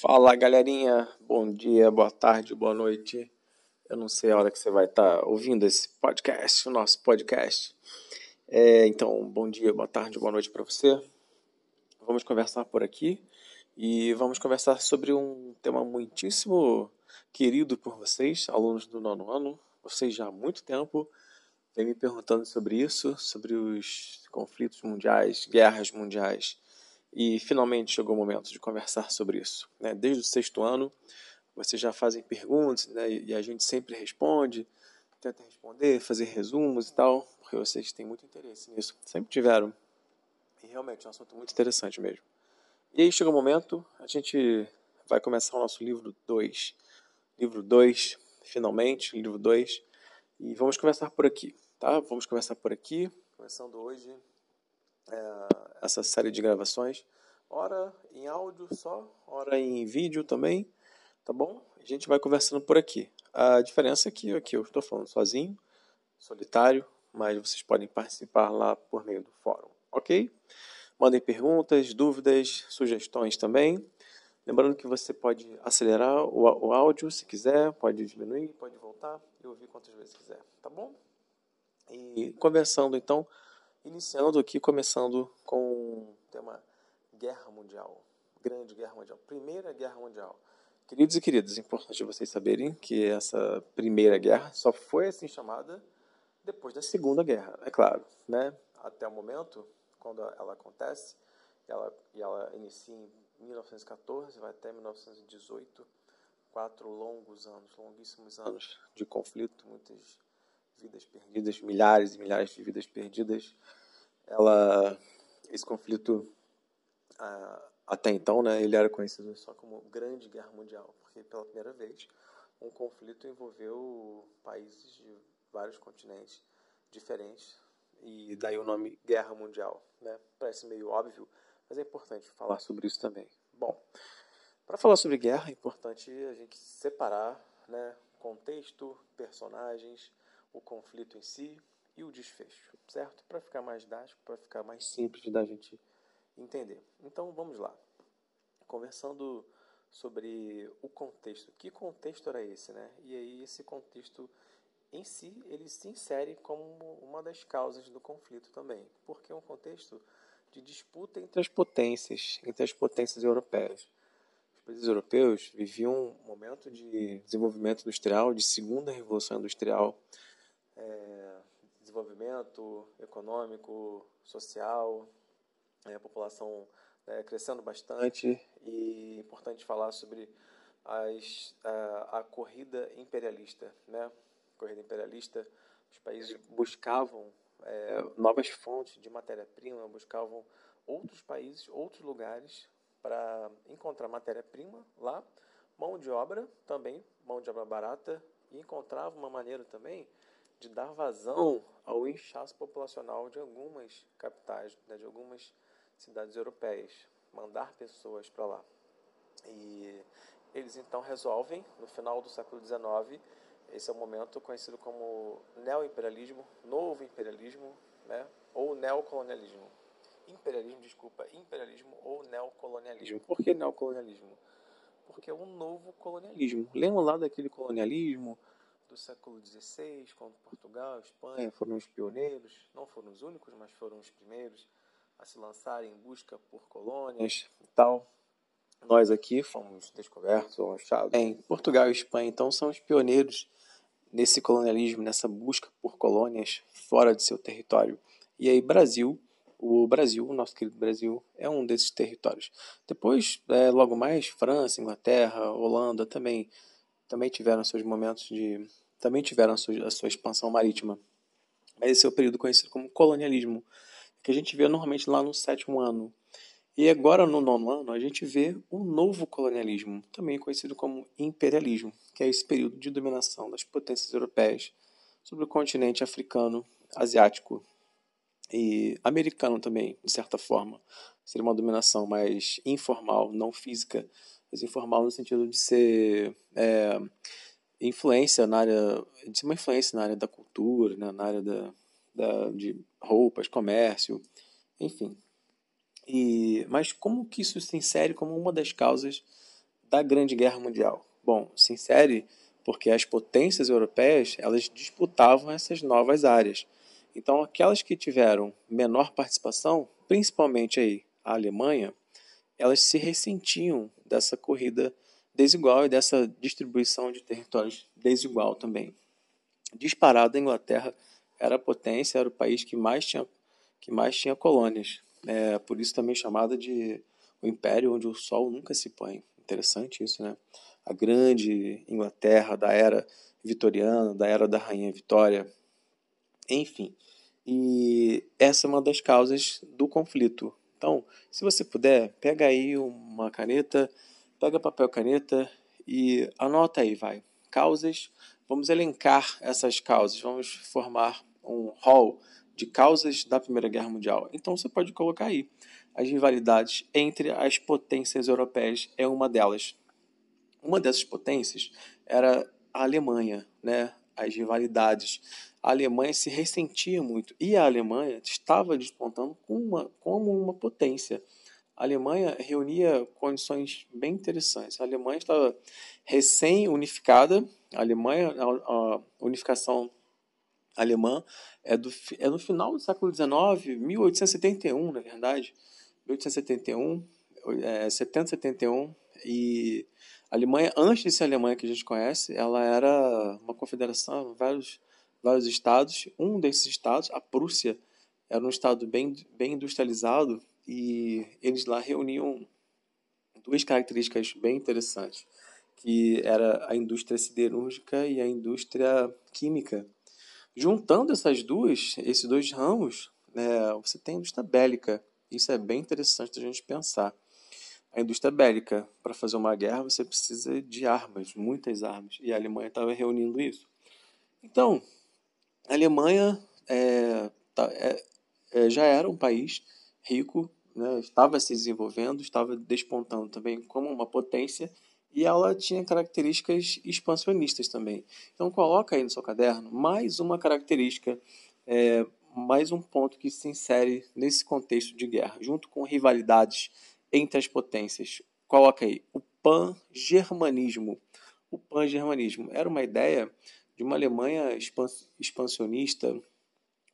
Fala galerinha, bom dia, boa tarde, boa noite. Eu não sei a hora que você vai estar tá ouvindo esse podcast, o nosso podcast. É, então, bom dia, boa tarde, boa noite para você. Vamos conversar por aqui e vamos conversar sobre um tema muitíssimo querido por vocês, alunos do nono ano. Vocês já há muito tempo vêm me perguntando sobre isso, sobre os conflitos mundiais, guerras mundiais e finalmente chegou o momento de conversar sobre isso. Né? Desde o sexto ano, vocês já fazem perguntas né? e a gente sempre responde, tenta responder, fazer resumos e tal, porque vocês têm muito interesse nisso. Sempre tiveram. E realmente é um assunto muito interessante mesmo. E aí chega o momento, a gente vai começar o nosso livro 2. Livro 2, finalmente, livro 2. E vamos começar por aqui, tá? Vamos começar por aqui, começando hoje é, essa série de gravações, ora em áudio só, ora em vídeo também, tá bom? A gente vai conversando por aqui. A diferença é que aqui eu estou falando sozinho, solitário, mas vocês podem participar lá por meio do fórum, ok? Mandem perguntas, dúvidas, sugestões também. Lembrando que você pode acelerar o, o áudio se quiser, pode diminuir, pode voltar e ouvir quantas vezes quiser, tá bom? E conversando então Iniciando aqui, começando com o tema Guerra Mundial. Grande Guerra Mundial. Primeira Guerra Mundial. Queridos e queridas, é importante vocês saberem que essa Primeira Guerra só foi assim chamada depois da Segunda Guerra, é claro. Né? Até o momento, quando ela acontece, ela, e ela inicia em 1914, vai até 1918, quatro longos anos, longuíssimos anos de conflito, muitas vidas perdidas, milhares e milhares de vidas perdidas. Ela, esse conflito, até então, né, ele era conhecido só como Grande Guerra Mundial, porque pela primeira vez um conflito envolveu países de vários continentes diferentes e daí o nome Guerra Mundial, né? Parece meio óbvio, mas é importante falar sobre isso também. Bom, para falar sobre guerra é importante a gente separar, né, contexto, personagens, o conflito em si e o desfecho, certo? Para ficar mais didático, para ficar mais simples da gente entender. Então vamos lá. Conversando sobre o contexto. Que contexto era esse, né? E aí esse contexto em si, ele se insere como uma das causas do conflito também, porque é um contexto de disputa entre as potências, entre as potências europeias. Os países europeus viviam um momento de desenvolvimento industrial, de segunda revolução industrial, é, desenvolvimento econômico, social, é, a população é, crescendo bastante e é importante falar sobre as, a, a corrida imperialista, né? Corrida imperialista, os países buscavam é, novas fontes de matéria-prima, buscavam outros países, outros lugares para encontrar matéria-prima lá, mão de obra também, mão de obra barata, e encontrava uma maneira também de dar vazão ao inchaço populacional de algumas capitais, né, de algumas cidades europeias, mandar pessoas para lá. E eles então resolvem, no final do século XIX, esse é o momento conhecido como neoimperialismo, novo imperialismo, né, ou neocolonialismo. Imperialismo, desculpa, imperialismo ou neocolonialismo. Por que neocolonialismo? Porque é um novo colonialismo. Lembra lá daquele colonialismo do século XVI, quando Portugal e Espanha foram os pioneiros, não foram os únicos, mas foram os primeiros a se lançarem em busca por colônias e tal. Nós aqui fomos descobertos ou achados em Portugal e Espanha, então são os pioneiros nesse colonialismo, nessa busca por colônias fora de seu território. E aí Brasil, o Brasil, o nosso querido Brasil, é um desses territórios. Depois, é, logo mais, França, Inglaterra, Holanda também também tiveram seus momentos de também tiveram a sua, a sua expansão marítima. Mas esse é o período conhecido como colonialismo, que a gente vê normalmente lá no sétimo ano. E agora, no nono ano, a gente vê um novo colonialismo, também conhecido como imperialismo, que é esse período de dominação das potências europeias sobre o continente africano, asiático e americano também, de certa forma. Seria uma dominação mais informal, não física, mas informal no sentido de ser é, influência na área, de ser uma influência na área da cultura, né, na área da, da, de roupas, comércio, enfim. E, mas como que isso se insere como uma das causas da Grande Guerra Mundial? Bom, se insere porque as potências europeias elas disputavam essas novas áreas. Então, aquelas que tiveram menor participação, principalmente aí a Alemanha, elas se ressentiam dessa corrida desigual e dessa distribuição de territórios desigual também. Disparado, a Inglaterra era a potência, era o país que mais tinha, que mais tinha colônias. É, por isso também chamada de o império onde o sol nunca se põe. Interessante isso, né? A grande Inglaterra da era vitoriana, da era da rainha Vitória, enfim. E essa é uma das causas do conflito. Então, se você puder, pega aí uma caneta, pega papel caneta e anota aí, vai. Causas, vamos elencar essas causas, vamos formar um hall de causas da Primeira Guerra Mundial. Então você pode colocar aí as rivalidades entre as potências europeias é uma delas. Uma dessas potências era a Alemanha, né? As rivalidades. A Alemanha se ressentia muito e a Alemanha estava despontando como uma, como uma potência. A Alemanha reunia condições bem interessantes. A Alemanha estava recém-unificada. A Alemanha, a, a unificação alemã é, do, é no final do século XIX, 1871, na verdade, 1871, é, 70, 71, e a Alemanha, antes de ser a Alemanha que a gente conhece, ela era uma confederação, vários, vários estados, um desses estados, a Prússia, era um estado bem, bem industrializado, e eles lá reuniam duas características bem interessantes, que era a indústria siderúrgica e a indústria química. Juntando essas duas, esses dois ramos, né, você tem a indústria bélica. Isso é bem interessante da gente pensar. A indústria bélica, para fazer uma guerra, você precisa de armas, muitas armas. E a Alemanha estava reunindo isso. Então, a Alemanha é, tá, é, é, já era um país rico, né, estava se desenvolvendo, estava despontando também como uma potência e ela tinha características expansionistas também. Então coloca aí no seu caderno mais uma característica, é, mais um ponto que se insere nesse contexto de guerra, junto com rivalidades entre as potências. Coloca aí o pan-germanismo. O pan-germanismo era uma ideia de uma Alemanha expansionista,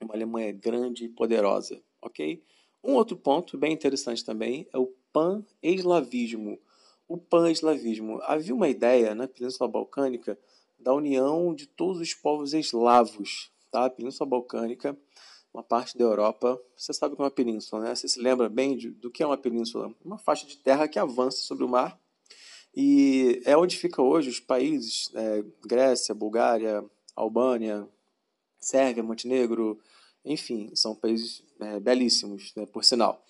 uma Alemanha grande e poderosa, ok? Um outro ponto bem interessante também é o pan-eslavismo o pan-eslavismo. Havia uma ideia na Península Balcânica da união de todos os povos eslavos. Tá? A Península Balcânica, uma parte da Europa, você sabe que é uma península, né? Você se lembra bem de, do que é uma península? Uma faixa de terra que avança sobre o mar e é onde fica hoje os países é, Grécia, Bulgária, Albânia, Sérvia, Montenegro, enfim, são países é, belíssimos, né, por sinal.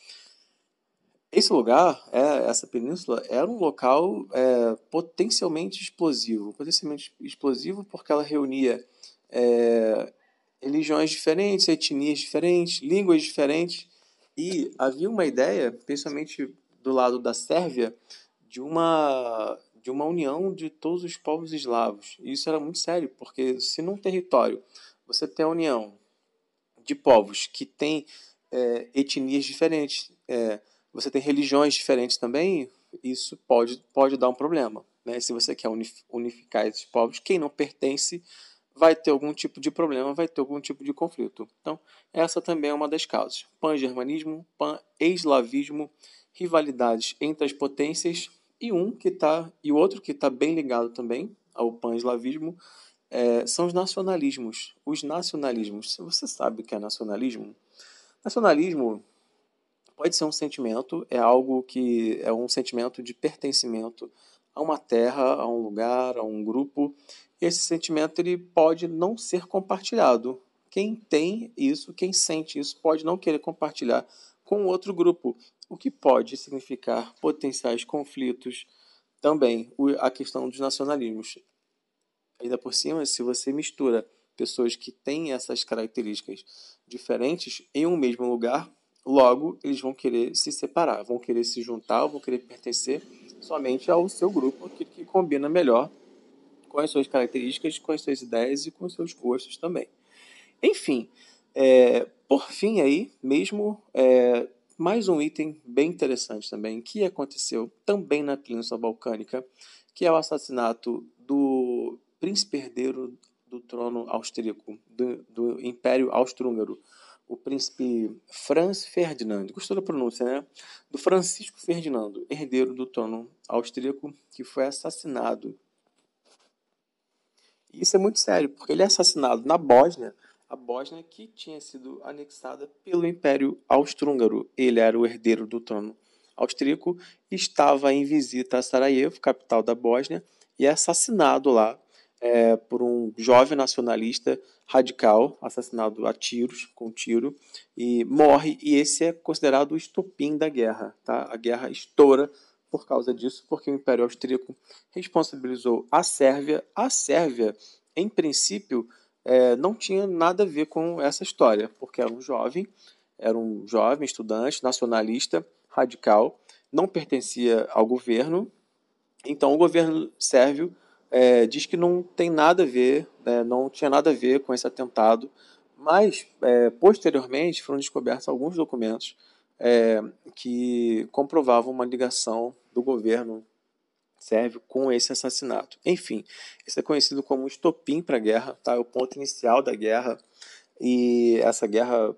Esse lugar, é, essa península, era um local é, potencialmente explosivo. Potencialmente explosivo porque ela reunia é, religiões diferentes, etnias diferentes, línguas diferentes. E havia uma ideia, principalmente do lado da Sérvia, de uma, de uma união de todos os povos eslavos. E isso era muito sério, porque se num território você tem a união de povos que têm é, etnias diferentes, é, você tem religiões diferentes também, isso pode, pode dar um problema. Né? Se você quer unificar esses povos, quem não pertence vai ter algum tipo de problema, vai ter algum tipo de conflito. Então, essa também é uma das causas. Pan-germanismo, pan-eslavismo, rivalidades entre as potências e um que tá e o outro que está bem ligado também ao pan-eslavismo é, são os nacionalismos. Os nacionalismos. Você sabe o que é nacionalismo, nacionalismo Pode ser um sentimento, é algo que é um sentimento de pertencimento a uma terra, a um lugar, a um grupo. E esse sentimento ele pode não ser compartilhado. Quem tem isso, quem sente isso, pode não querer compartilhar com outro grupo, o que pode significar potenciais conflitos também. A questão dos nacionalismos. Ainda por cima, se você mistura pessoas que têm essas características diferentes em um mesmo lugar, Logo, eles vão querer se separar, vão querer se juntar, vão querer pertencer somente ao seu grupo, aquele que combina melhor com as suas características, com as suas ideias e com os seus gostos também. Enfim, é, por fim aí, mesmo é, mais um item bem interessante também, que aconteceu também na Península Balcânica, que é o assassinato do príncipe herdeiro do trono austríaco, do, do Império Austro-Húngaro, o príncipe Franz Ferdinand, gostou da pronúncia, né? Do Francisco Ferdinando, herdeiro do trono austríaco, que foi assassinado. Isso é muito sério, porque ele é assassinado na Bósnia, a Bósnia que tinha sido anexada pelo Império Austro-Húngaro. Ele era o herdeiro do trono austríaco, estava em visita a Sarajevo, capital da Bósnia, e é assassinado lá é, por um jovem nacionalista radical, assassinado a tiros, com tiro, e morre, e esse é considerado o estopim da guerra. Tá? A guerra estoura por causa disso, porque o Império Austríaco responsabilizou a Sérvia. A Sérvia, em princípio, é, não tinha nada a ver com essa história, porque era um jovem, era um jovem estudante, nacionalista, radical, não pertencia ao governo, então o governo sérvio é, diz que não tem nada a ver, né, não tinha nada a ver com esse atentado, mas é, posteriormente foram descobertos alguns documentos é, que comprovavam uma ligação do governo sérvio com esse assassinato. Enfim, isso é conhecido como estopim para a guerra, tá? É o ponto inicial da guerra e essa guerra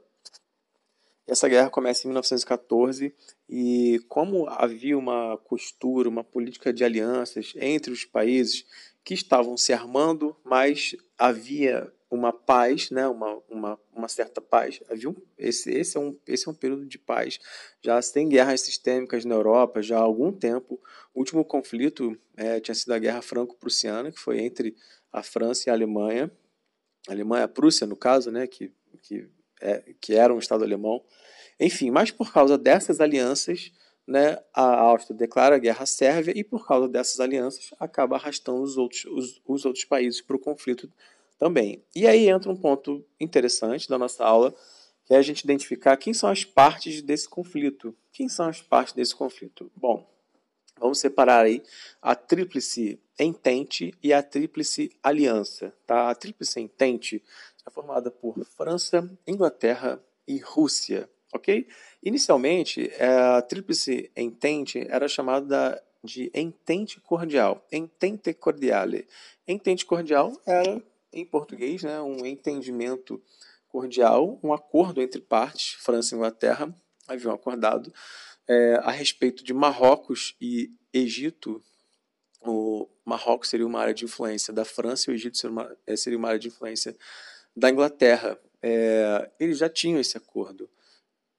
essa guerra começa em 1914 e como havia uma costura, uma política de alianças entre os países que estavam se armando, mas havia uma paz, né, uma, uma, uma certa paz. Havia um, esse, esse, é um, esse é um período de paz. Já sem guerras sistêmicas na Europa já há algum tempo. O último conflito é, tinha sido a Guerra Franco-Prussiana, que foi entre a França e a Alemanha. A Alemanha, a Prússia, no caso, né, que, que é, que era um Estado alemão. Enfim, mas por causa dessas alianças, né, a Áustria declara guerra à Sérvia e por causa dessas alianças acaba arrastando os outros, os, os outros países para o conflito também. E aí entra um ponto interessante da nossa aula, que é a gente identificar quem são as partes desse conflito. Quem são as partes desse conflito? Bom, vamos separar aí a tríplice entente e a tríplice aliança. Tá? A tríplice entente é formada por França, Inglaterra e Rússia, ok? Inicialmente, é, a Tríplice Entente era chamada de Entente Cordial, Entente Cordiale. Entente Cordial era, em português, né, um entendimento cordial, um acordo entre partes, França e Inglaterra haviam acordado é, a respeito de Marrocos e Egito. O Marrocos seria uma área de influência da França e o Egito seria uma, é, seria uma área de influência da Inglaterra. É, eles já tinham esse acordo.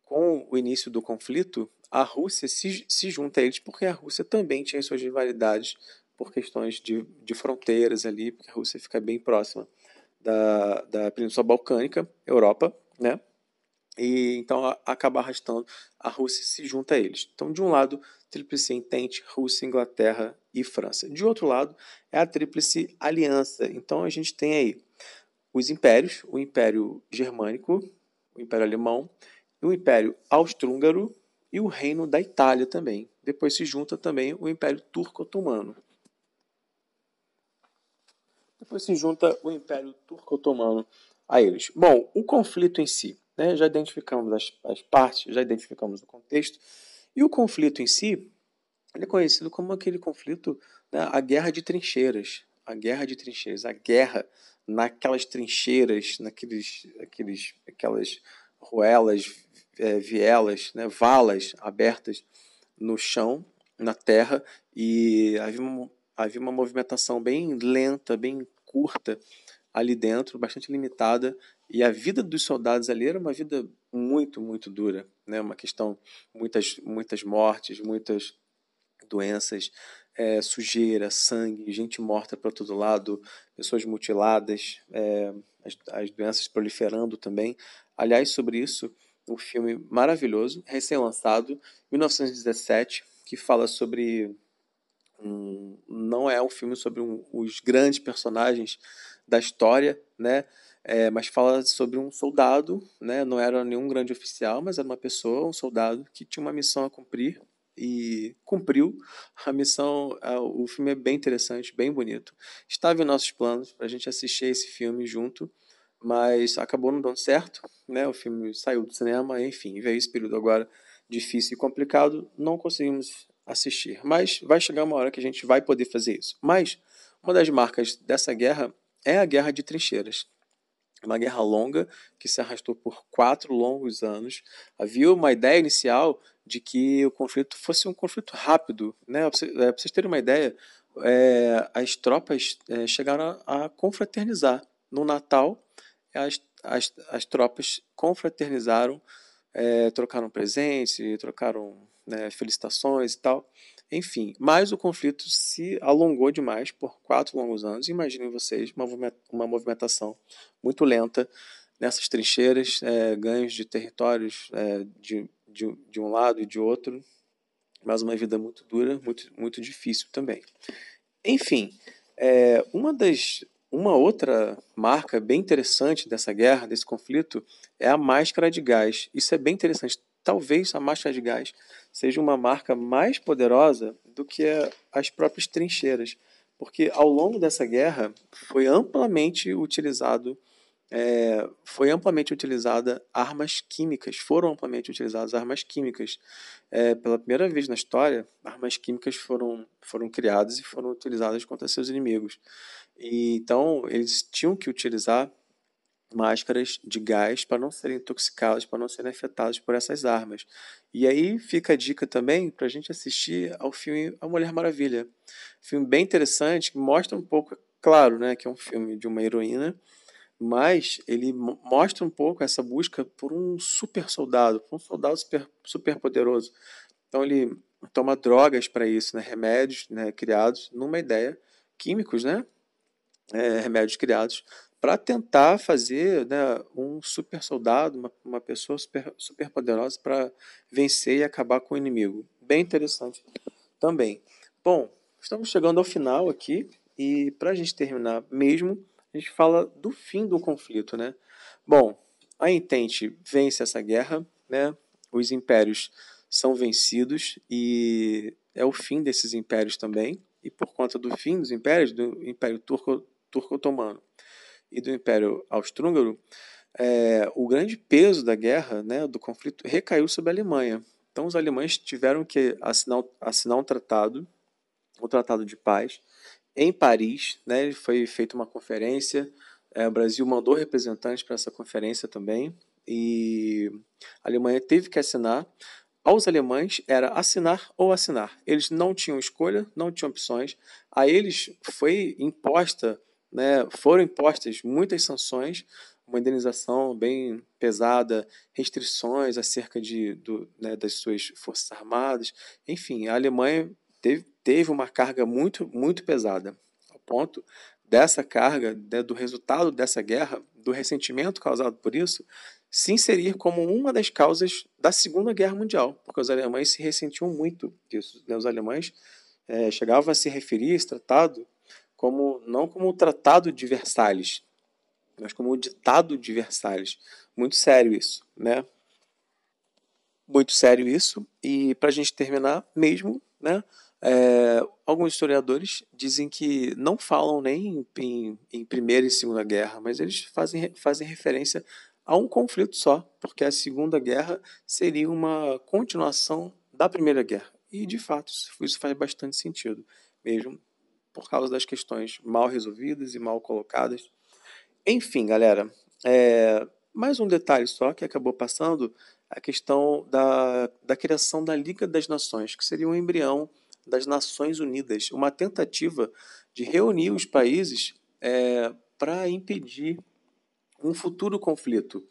Com o início do conflito, a Rússia se, se junta a eles porque a Rússia também tinha suas rivalidades por questões de, de fronteiras ali, porque a Rússia fica bem próxima da, da Península Balcânica, Europa, né? E então acaba arrastando, a Rússia se junta a eles. Então, de um lado, Tríplice Entente, Rússia, Inglaterra e França. De outro lado, é a Tríplice Aliança. Então a gente tem aí os impérios, o Império Germânico, o Império Alemão, o Império Austro-Húngaro e o Reino da Itália também. Depois se junta também o Império Turco-Otomano. Depois se junta o Império Turco-Otomano a eles. Bom, o conflito em si, né, já identificamos as, as partes, já identificamos o contexto, e o conflito em si é conhecido como aquele conflito, né, a guerra de trincheiras. A guerra de trincheiras, a guerra naquelas trincheiras, naqueles, aqueles, aquelas ruelas, é, vielas, né, valas abertas no chão, na terra, e havia uma, havia uma movimentação bem lenta, bem curta ali dentro, bastante limitada, e a vida dos soldados ali era uma vida muito, muito dura, né? Uma questão, muitas, muitas mortes, muitas doenças, é, sujeira, sangue, gente morta para todo lado, pessoas mutiladas, é, as, as doenças proliferando também. Aliás, sobre isso, um filme maravilhoso, recém-lançado, 1917, que fala sobre. Um, não é um filme sobre um, os grandes personagens da história, né? É, mas fala sobre um soldado, né? Não era nenhum grande oficial, mas era uma pessoa, um soldado que tinha uma missão a cumprir e cumpriu a missão. O filme é bem interessante, bem bonito. Estava em nossos planos para a gente assistir esse filme junto, mas acabou não dando certo, né? O filme saiu do cinema, enfim, veio esse período agora difícil e complicado, não conseguimos assistir. Mas vai chegar uma hora que a gente vai poder fazer isso. Mas uma das marcas dessa guerra é a Guerra de Trincheiras. Uma guerra longa que se arrastou por quatro longos anos. Havia uma ideia inicial de que o conflito fosse um conflito rápido. Né? Para vocês terem uma ideia, é, as tropas é, chegaram a, a confraternizar. No Natal, as, as, as tropas confraternizaram, é, trocaram presentes, trocaram né, felicitações e tal. Enfim, mas o conflito se alongou demais por quatro longos anos. Imaginem vocês uma movimentação muito lenta nessas trincheiras, é, ganhos de territórios é, de, de, de um lado e de outro, mas uma vida muito dura, muito, muito difícil também. Enfim, é, uma das uma outra marca bem interessante dessa guerra, desse conflito, é a máscara de gás. Isso é bem interessante. Talvez a máscara de gás seja uma marca mais poderosa do que as próprias trincheiras, porque ao longo dessa guerra foi amplamente utilizado é, foi amplamente utilizada armas químicas, foram amplamente utilizadas armas químicas. É, pela primeira vez na história, armas químicas foram, foram criadas e foram utilizadas contra seus inimigos. E, então, eles tinham que utilizar máscaras de gás para não serem intoxicados, para não serem afetados por essas armas. E aí fica a dica também para a gente assistir ao filme A Mulher Maravilha. Filme bem interessante, que mostra um pouco, claro, né, que é um filme de uma heroína, mas ele mostra um pouco essa busca por um super soldado, por um soldado super, super poderoso. Então ele toma drogas para isso, né, remédios né, criados numa ideia, químicos, né, é, remédios criados para tentar fazer né, um super soldado, uma, uma pessoa super, super poderosa para vencer e acabar com o inimigo. Bem interessante também. Bom, estamos chegando ao final aqui e para a gente terminar mesmo, a gente fala do fim do conflito, né? Bom, a Entente vence essa guerra, né? Os impérios são vencidos e é o fim desses impérios também. E por conta do fim dos impérios, do Império Turco, Turco Otomano e do Império Austro-Húngaro, é, o grande peso da guerra, né, do conflito, recaiu sobre a Alemanha. Então os alemães tiveram que assinar, assinar um tratado, um tratado de paz, em Paris, né, foi feita uma conferência, é, o Brasil mandou representantes para essa conferência também, e a Alemanha teve que assinar. Aos alemães era assinar ou assinar. Eles não tinham escolha, não tinham opções. A eles foi imposta, né, foram impostas muitas sanções, uma indenização bem pesada, restrições acerca de, do, né, das suas forças armadas. Enfim, a Alemanha teve, teve uma carga muito, muito pesada, ao ponto dessa carga, né, do resultado dessa guerra, do ressentimento causado por isso, se inserir como uma das causas da Segunda Guerra Mundial, porque os alemães se ressentiam muito disso. Né? Os alemães é, chegavam a se referir esse tratado como não como o Tratado de Versalhes, mas como o Ditado de Versalhes. Muito sério isso, né? Muito sério isso. E para a gente terminar mesmo, né? É, alguns historiadores dizem que não falam nem em, em, Primeira e Segunda Guerra, mas eles fazem, fazem referência a um conflito só, porque a Segunda Guerra seria uma continuação da Primeira Guerra. E, de fato, isso faz bastante sentido, mesmo por causa das questões mal resolvidas e mal colocadas. Enfim, galera, é, mais um detalhe só que acabou passando, a questão da, da criação da Liga das Nações, que seria um embrião das Nações Unidas, uma tentativa de reunir os países é, para impedir um futuro conflito.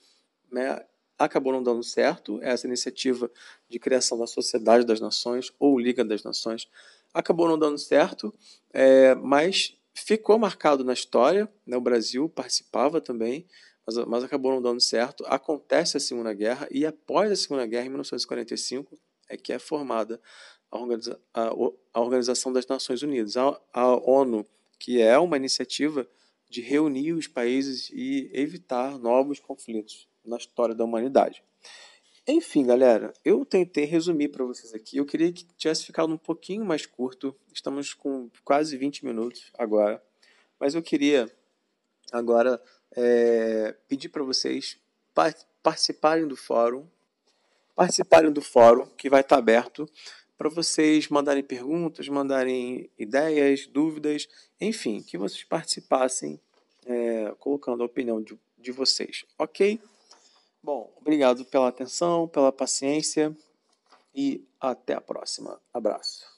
Né? Acabou não dando certo essa iniciativa de criação da Sociedade das Nações ou Liga das Nações. Acabou não dando certo, é, mas ficou marcado na história. Né? O Brasil participava também, mas, mas acabou não dando certo. Acontece a Segunda Guerra e após a Segunda Guerra, em 1945, é que é formada a, Organiza a, a Organização das Nações Unidas, a, a ONU, que é uma iniciativa de reunir os países e evitar novos conflitos na história da humanidade. Enfim, galera, eu tentei resumir para vocês aqui. Eu queria que tivesse ficado um pouquinho mais curto. Estamos com quase 20 minutos agora. Mas eu queria agora é, pedir para vocês participarem do fórum. Participarem do fórum que vai estar tá aberto para vocês mandarem perguntas, mandarem ideias, dúvidas, enfim, que vocês participassem é, colocando a opinião de, de vocês, ok? Bom, obrigado pela atenção, pela paciência e até a próxima. Abraço.